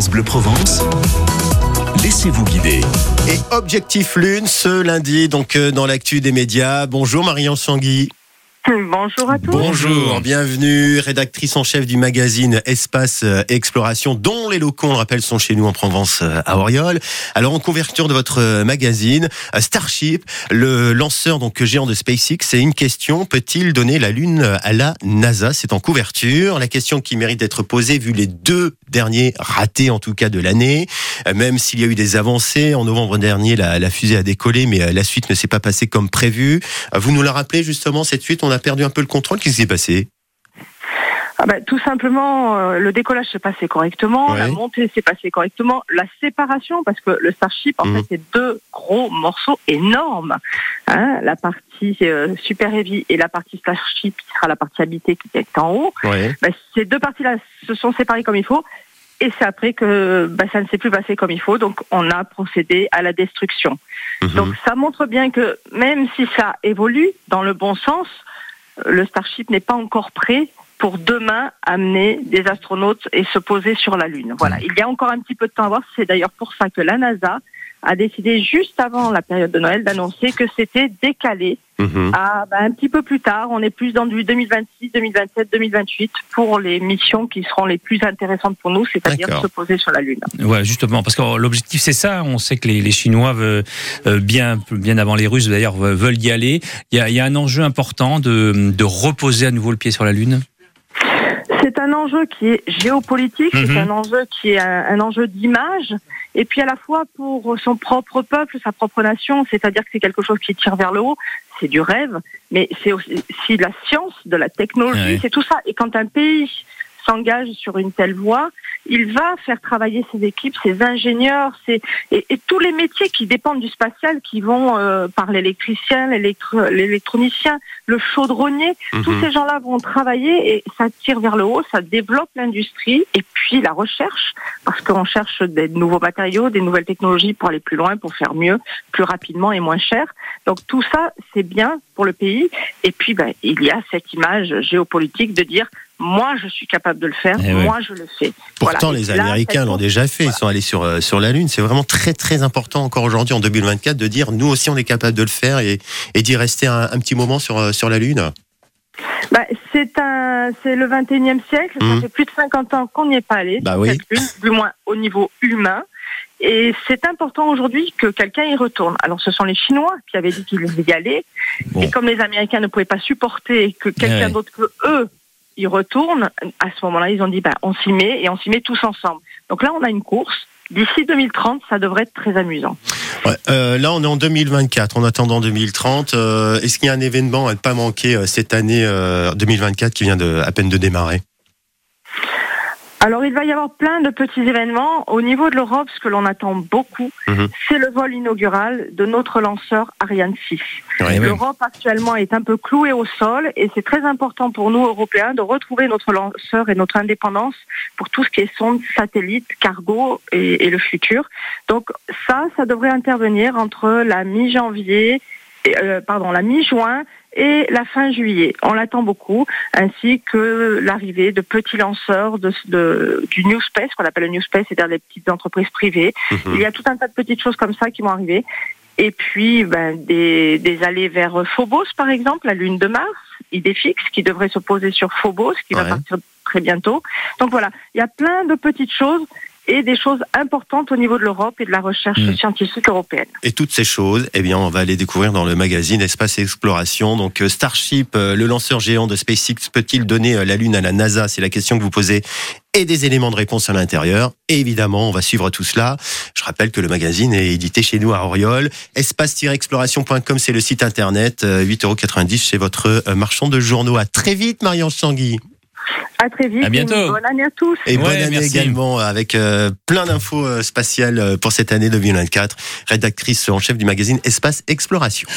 Bleu Provence. Laissez-vous guider. Et Objectif Lune ce lundi, donc euh, dans l'actu des médias. Bonjour Marion Sangui. Bonjour à tous. Bonjour, bienvenue, rédactrice en chef du magazine Espace euh, Exploration, dont les locaux, on le rappelle, sont chez nous en Provence euh, à Auriol. Alors en couverture de votre euh, magazine, Starship, le lanceur donc géant de SpaceX, c'est une question peut-il donner la Lune à la NASA? C'est en couverture. La question qui mérite d'être posée vu les deux derniers ratés en tout cas de l'année. Même s'il y a eu des avancées en novembre dernier, la, la fusée a décollé, mais la suite ne s'est pas passée comme prévu. Vous nous la rappelez justement cette suite? On a perdu un peu le contrôle. Qu'est-ce qui s'est passé? Ah bah, tout simplement, euh, le décollage s'est passé correctement, Ouais. la montée s'est passée correctement, la séparation, parce que le Starship, en Mhm. fait, c'est deux gros morceaux énormes. Hein, la partie euh, Super Heavy et la partie Starship, qui sera la partie habitée qui est en haut. Ouais. Bah, ces deux parties-là se sont séparées comme il faut. Et c'est après que bah, ça ne s'est plus passé comme il faut, donc on a procédé à la destruction. Mhm. Donc ça montre bien que même si ça évolue dans le bon sens, le Starship n'est pas encore prêt pour demain amener des astronautes et se poser sur la Lune. Voilà, il y a encore un petit peu de temps à voir. C'est d'ailleurs pour ça que la NASA a décidé juste avant la période de Noël d'annoncer que c'était décalé Mhm. à bah, un petit peu plus tard. On est plus dans du 2026, 2027, 2028 pour les missions qui seront les plus intéressantes pour nous, c'est-à-dire se poser sur la Lune. Ouais, justement, parce que l'objectif c'est ça. On sait que les, les Chinois veulent, euh, bien, bien avant les Russes d'ailleurs ve- veulent y aller. Il y a, il y a un enjeu important de, de reposer à nouveau le pied sur la Lune. C'est un enjeu qui est géopolitique, Mhm. c'est un enjeu qui est un, un enjeu d'image, et puis à la fois pour son propre peuple, sa propre nation, c'est-à-dire que c'est quelque chose qui tire vers le haut, c'est du rêve, mais c'est aussi de la science, de la technologie, c'est tout ça. Et quand un pays s'engage sur une telle voie, il va faire travailler ses équipes, ses ingénieurs, ses, et, et tous les métiers qui dépendent du spatial, qui vont euh, par l'électricien, l'électro- l'électronicien, le chaudronnier, tous Mhm. ces gens-là vont travailler et ça tire vers le haut, ça développe l'industrie et puis la recherche, parce qu'on cherche des nouveaux matériaux, des nouvelles technologies pour aller plus loin, pour faire mieux, plus rapidement et moins cher. Donc tout ça, c'est bien pour le pays. Et puis, ben, il y a cette image géopolitique de dire, moi, je suis capable de le faire, Eh ouais. moi, je le fais. Pourtant, Voilà. Les là, Américains l'ont déjà fait. Ils sont allés sur, euh, sur la Lune. C'est vraiment très, très important encore aujourd'hui, en 2024, de dire nous aussi, on est capable de le faire et, et d'y rester un, un petit moment sur, euh, sur la Lune. Bah, c'est un, c'est le 21e siècle. Mhm. Ça fait plus de 50 ans qu'on n'y est pas allé. Bah oui. lune, du moins au niveau humain. Et c'est important aujourd'hui que quelqu'un y retourne. Alors, ce sont les Chinois qui avaient dit qu'ils y allaient. Bon. Et comme les Américains ne pouvaient pas supporter que quelqu'un Ouais. d'autre que eux y retourne, à ce moment-là, ils ont dit, bah, on s'y met et on s'y met tous ensemble. Donc là, on a une course. D'ici 2030, ça devrait être très amusant. Ouais, euh, là, on est en 2024. En attendant 2030, euh, est-ce qu'il y a un événement à ne pas manquer euh, cette année euh, 2024 qui vient de, à peine de démarrer? Alors, il va y avoir plein de petits événements. Au niveau de l'Europe, ce que l'on attend beaucoup, Mhm. c'est le vol inaugural de notre lanceur Ariane 6. Ouais, Eh oui. L'Europe actuellement est un peu clouée au sol et c'est très important pour nous, Européens, de retrouver notre lanceur et notre indépendance pour tout ce qui est sonde, satellite, cargo et, et le futur. Donc ça, ça devrait intervenir entre la mi-janvier, et, euh, pardon, la mi-juin et la fin juillet. On l'attend beaucoup, ainsi que l'arrivée de petits lanceurs de, de- du New Space, qu'on appelle le New Space, c'est-à-dire des petites entreprises privées. Mhm. Il y a tout un tas de petites choses comme ça qui vont arriver. Et puis, ben, des, des allées vers Phobos, par exemple, la lune de Mars, Idéfix, qui devrait se poser sur Phobos, qui va partir très bientôt. Donc voilà, il y a plein de petites choses et des choses importantes au niveau de l'Europe et de la recherche Mm. scientifique européenne. Et toutes ces choses, eh bien, on va les découvrir dans le magazine Espace et Exploration. Donc, euh, Starship, euh, le lanceur géant de SpaceX, peut-il donner euh, la Lune à la NASA? C'est la question que vous posez et des éléments de réponse à l'intérieur. Et évidemment, on va suivre tout cela. Je rappelle que le magazine est édité chez nous à Auriol. Espace-exploration.com, c'est le site internet. euh, 8,90€ chez votre marchand de journaux. À très vite, Marion Tanguy. À très vite. À bientôt. et Bonne année à tous. Et bonne Ouais, année merci. également avec euh, plein d'infos euh, spatiales euh, pour cette année 2024. Rédactrice en chef du magazine Espace Exploration.